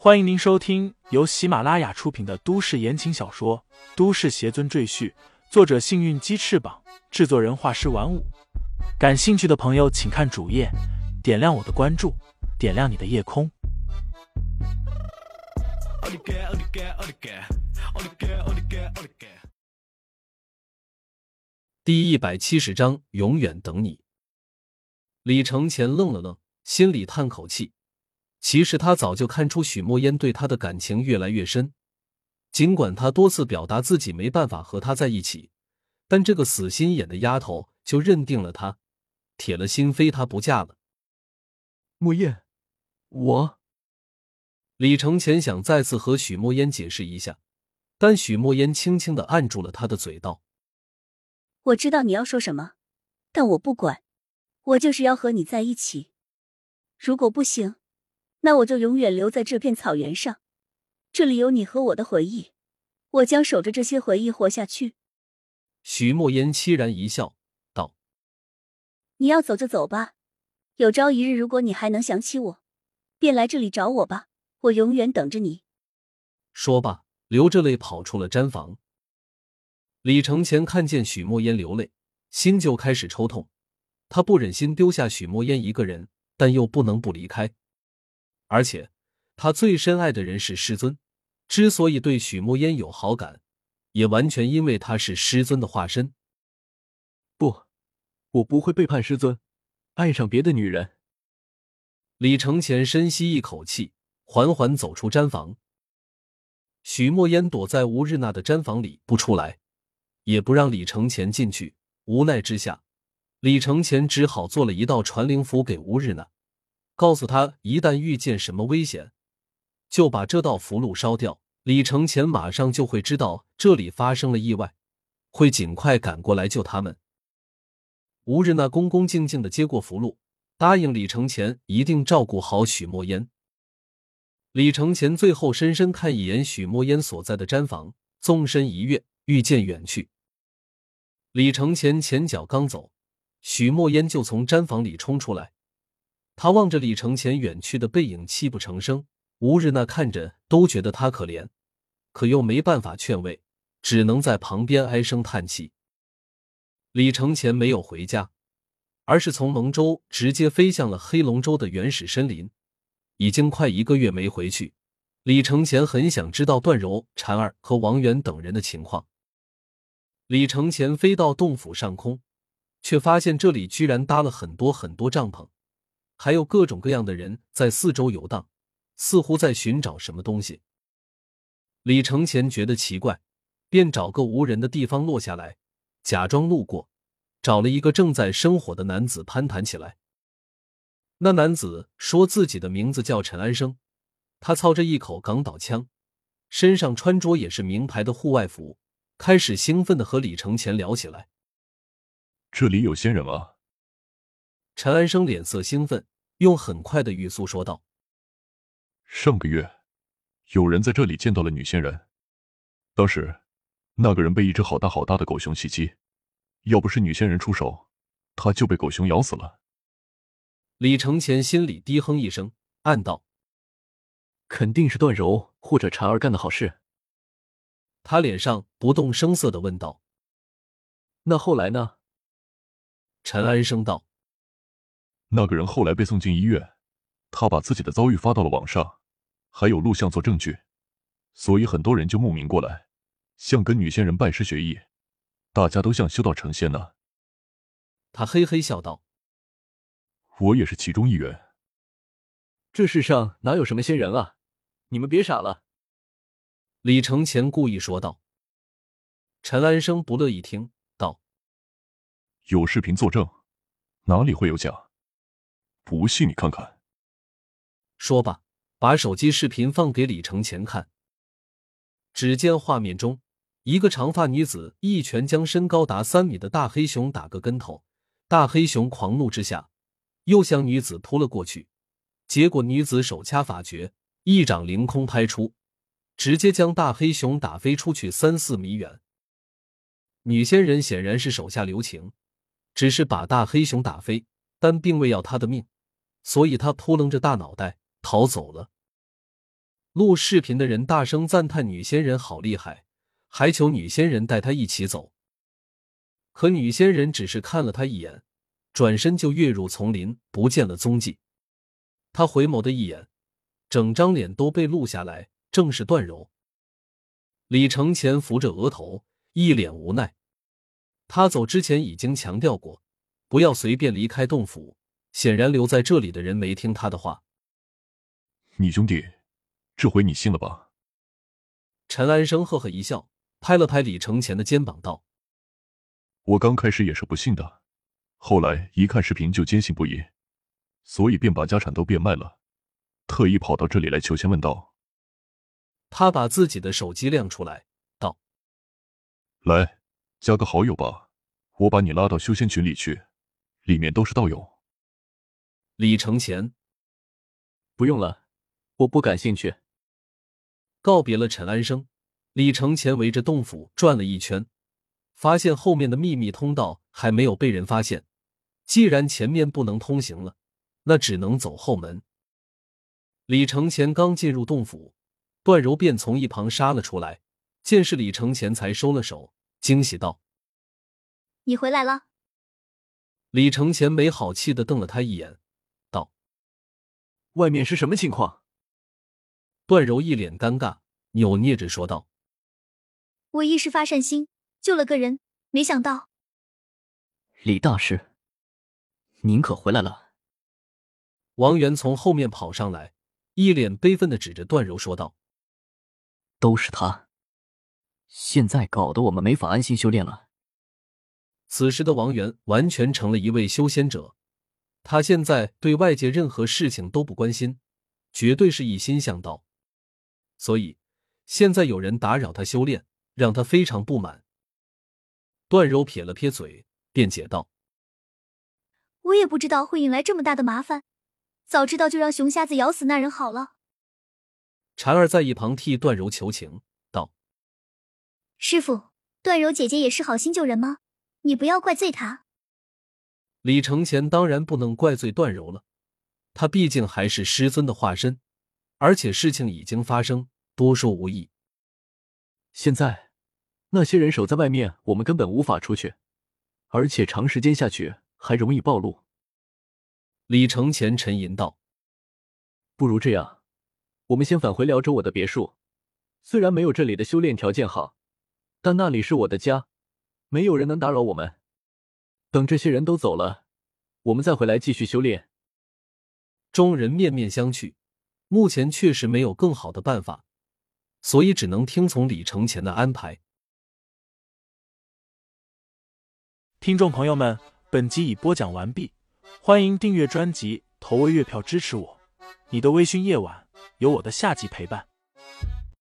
欢迎您收听由喜马拉雅出品的都市言情小说《都市邪尊赘婿》，作者：幸运鸡翅膀，制作人：画师玩五。感兴趣的朋友，请看主页，点亮我的关注，点亮你的夜空。第一百七十章，永远等你。李承前愣了愣，心里叹口气。其实他早就看出许墨烟对他的感情越来越深，尽管他多次表达自己没办法和他在一起，但这个死心眼的丫头就认定了他，铁了心非他不嫁了。墨烟，我……李承前想再次和许墨烟解释一下，但许墨烟轻轻的按住了他的嘴，道：“我知道你要说什么，但我不管，我就是要和你在一起。如果不行……”那我就永远留在这片草原上，这里有你和我的回忆，我将守着这些回忆活下去。徐墨烟凄然一笑，道：“你要走就走吧，有朝一日如果你还能想起我，便来这里找我吧，我永远等着你。”说罢，流着泪跑出了毡房。李承前看见许墨烟流泪，心就开始抽痛，他不忍心丢下许墨烟一个人，但又不能不离开。而且，他最深爱的人是师尊，之所以对许墨烟有好感，也完全因为他是师尊的化身。不，我不会背叛师尊，爱上别的女人。李承前深吸一口气，缓缓走出毡房。许墨烟躲在吴日娜的毡房里不出来，也不让李承前进去。无奈之下，李承前只好做了一道传灵符给吴日娜。告诉他，一旦遇见什么危险，就把这道符箓烧掉。李承前马上就会知道这里发生了意外，会尽快赶过来救他们。吴日娜恭恭敬敬的接过符箓，答应李承前一定照顾好许墨烟。李承前最后深深看一眼许墨烟所在的毡房，纵身一跃，御剑远去。李承前前脚刚走，许墨烟就从毡房里冲出来。他望着李承前远去的背影，泣不成声。吴日娜看着都觉得他可怜，可又没办法劝慰，只能在旁边唉声叹气。李承前没有回家，而是从蒙州直接飞向了黑龙州的原始森林。已经快一个月没回去，李承前很想知道段柔、婵儿和王源等人的情况。李承前飞到洞府上空，却发现这里居然搭了很多很多帐篷。还有各种各样的人在四周游荡，似乎在寻找什么东西。李承前觉得奇怪，便找个无人的地方落下来，假装路过，找了一个正在生火的男子攀谈起来。那男子说自己的名字叫陈安生，他操着一口港岛腔，身上穿着也是名牌的户外服，开始兴奋的和李承前聊起来。这里有仙人吗？陈安生脸色兴奋，用很快的语速说道：“上个月，有人在这里见到了女仙人。当时，那个人被一只好大好大的狗熊袭击，要不是女仙人出手，他就被狗熊咬死了。”李承前心里低哼一声，暗道：“肯定是段柔或者婵儿干的好事。”他脸上不动声色的问道：“那后来呢？”陈安生道。那个人后来被送进医院，他把自己的遭遇发到了网上，还有录像做证据，所以很多人就慕名过来，想跟女仙人拜师学艺，大家都想修道成仙呢。他嘿嘿笑道：“我也是其中一员。”这世上哪有什么仙人啊？你们别傻了。”李承前故意说道。陈安生不乐意听，道：“有视频作证，哪里会有假？”不信你看看。说罢，把手机视频放给李承前看。只见画面中，一个长发女子一拳将身高达三米的大黑熊打个跟头，大黑熊狂怒之下，又向女子扑了过去。结果女子手掐法诀，一掌凌空拍出，直接将大黑熊打飞出去三四米远。女仙人显然是手下留情，只是把大黑熊打飞，但并未要他的命。所以他扑棱着大脑袋逃走了。录视频的人大声赞叹女仙人好厉害，还求女仙人带他一起走。可女仙人只是看了他一眼，转身就跃入丛林，不见了踪迹。他回眸的一眼，整张脸都被录下来，正是段柔。李承前扶着额头，一脸无奈。他走之前已经强调过，不要随便离开洞府。显然留在这里的人没听他的话。你兄弟，这回你信了吧？陈安生呵呵一笑，拍了拍李承前的肩膀，道：“我刚开始也是不信的，后来一看视频就坚信不疑，所以便把家产都变卖了，特意跑到这里来求仙问道。”他把自己的手机亮出来，道：“来，加个好友吧，我把你拉到修仙群里去，里面都是道友。”李承前，不用了，我不感兴趣。告别了陈安生，李承前围着洞府转了一圈，发现后面的秘密通道还没有被人发现。既然前面不能通行了，那只能走后门。李承前刚进入洞府，段柔便从一旁杀了出来，见是李承前，才收了手，惊喜道：“你回来了。”李承前没好气的瞪了他一眼。外面是什么情况？段柔一脸尴尬，扭捏着说道：“我一时发善心，救了个人，没想到……李大师，您可回来了。”王源从后面跑上来，一脸悲愤的指着段柔说道：“都是他，现在搞得我们没法安心修炼了。”此时的王源完全成了一位修仙者。他现在对外界任何事情都不关心，绝对是一心向道。所以现在有人打扰他修炼，让他非常不满。段柔撇了撇嘴，辩解道：“我也不知道会引来这么大的麻烦，早知道就让熊瞎子咬死那人好了。”婵儿在一旁替段柔求情道：“师傅，段柔姐姐也是好心救人吗？你不要怪罪她。”李承前当然不能怪罪段柔了，他毕竟还是师尊的化身，而且事情已经发生，多说无益。现在那些人守在外面，我们根本无法出去，而且长时间下去还容易暴露。李承前沉吟道：“不如这样，我们先返回辽州我的别墅，虽然没有这里的修炼条件好，但那里是我的家，没有人能打扰我们。”等这些人都走了，我们再回来继续修炼。众人面面相觑，目前确实没有更好的办法，所以只能听从李承前的安排。听众朋友们，本集已播讲完毕，欢迎订阅专辑，投喂月票支持我。你的微醺夜晚，有我的下集陪伴。